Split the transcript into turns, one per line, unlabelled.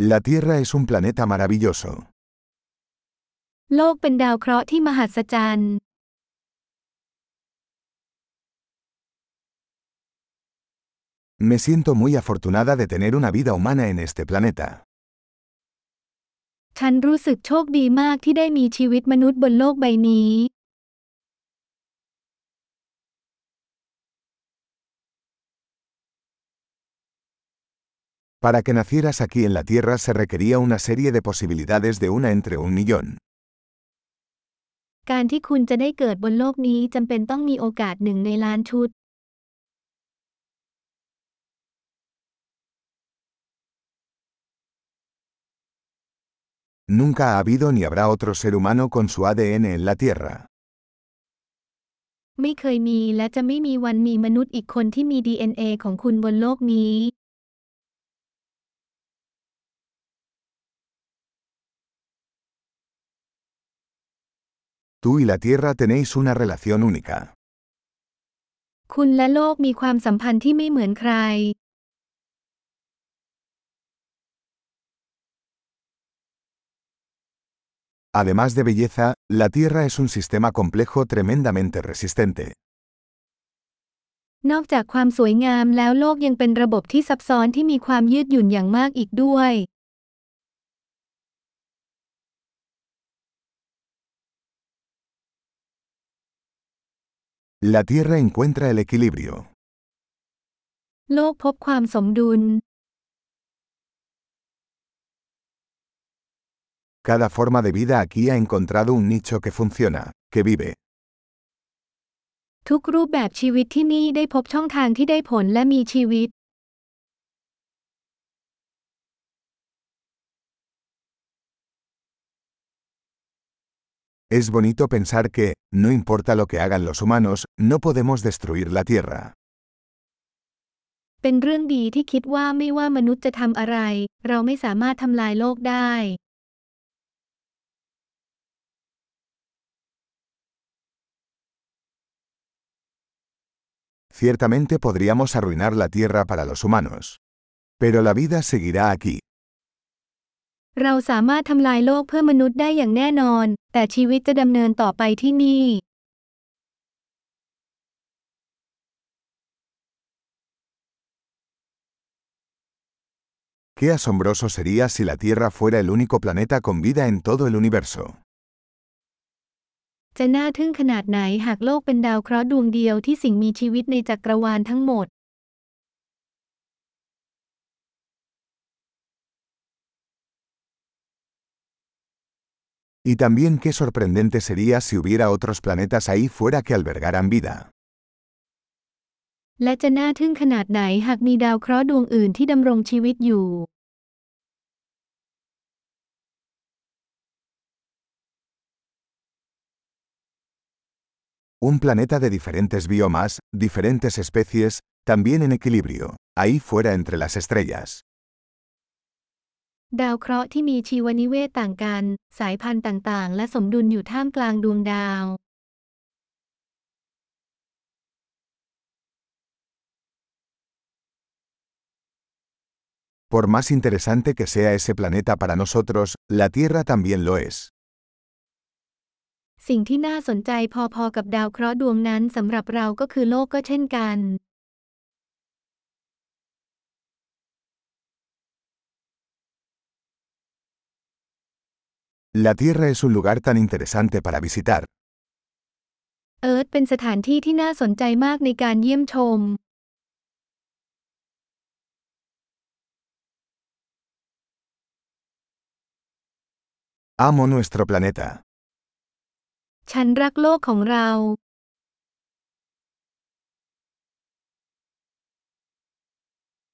La Tierra es un planeta maravilloso.
โลกเป็นดาวเคราะห์ที่มหัศจรรย์
Me siento muy afortunada de tener una vida humana en este planeta.
ฉันรู้สึกโชคดีมากที่ได้มีชีวิตมนุษย์บนโลกใบนี้
Para que nacieras aquí en la Tierra se requería una serie de posibilidades de una entre un millón.
การที่คุณจะได้เกิดบนโลกนี้จำเป็นต้องมีโอกาสหนึ่งในล้านชุด
Nunca ha habido ni habrá otro ser humano con su ADN en la Tierra.
ไม่เคยมีและจะไม่มีวันมีมนุษย์อีกคนที่มี DNA ของคุณบนโลกนี้
Tú y la Tierra tenéis una relación única.
คุณและโลกมีความสัมพันธ์ที่ไม่เหมือนใคร
Además de belleza, la Tierra es un sistema complejo tremendamente resistente.
นอกจากความสวยงามแล้วโลกยังเป็นระบบที่ซับซ้อนที่มีความยืดหยุ่นอย่างมากอีกด้วย
La Tierra encuentra el equilibrio.
โลกพบความสมดุล
Cada forma de vida aquí ha encontrado un nicho que funciona, que vive.
ทุกรูปแบบชีวิตที่นี่ได้พบช่องทางที่ได้ผลและมีชีวิต
Es bonito pensar que, no importa lo que hagan los humanos, no podemos destruir la Tierra.
เป็นเรื่องดีที่คิดว่าไม่ว่ามนุษย์จะทำอะไร เราไม่สามารถทำลายโลกได้
Ciertamente podríamos arruinar la Tierra para los humanos. Pero la vida seguirá aquí.
เราสามารถทำลายโลกเพื่อมนุษย์ได้อย่างแน่นอน แต่ชีวิตจะดำเนินต่อไปที่นี่
Qué asombroso sería si la Tierra fuera el único planeta con vida en todo el universo.
จะน่าทึ่งขนาดไหนหากโลกเป็นดาวเคราะห์ดวงเดียวที่สิ่งมีชีวิตในจักรวาลทั้งหมด
Y también qué sorprendente sería si hubiera otros planetas ahí fuera que albergaran vida.
และจะน่าทึ่งขนาดไหนหากมีดาวเคราะห์ดวงอื่นที่ดำรงชีวิตอยู่
Un planeta de diferentes biomas, diferentes especies, también en equilibrio, ahí fuera entre las estrellas.
ดาวเคราะห์ที่มีชีวนิเวศต่างกัน สายพันธุ์ต่างๆ และสมดุลอยู่ท่ามกลางดวงดาว
Por más interesante que sea ese planeta para nosotros, la Tierra también lo es.
สิ่งที่น่าสนใจพอๆกับดาวเคราะห์ดวงนั้นสำหรับเราก็คือโลกก็เช่นกัน
La Tierra es un lugar tan interesante para visitar.
เอิร์ธเป็นสถานที่ที่น่าสนใจมากในการเยี่ยมชม
Amo nuestro planeta.
ฉันรักโลกของเรา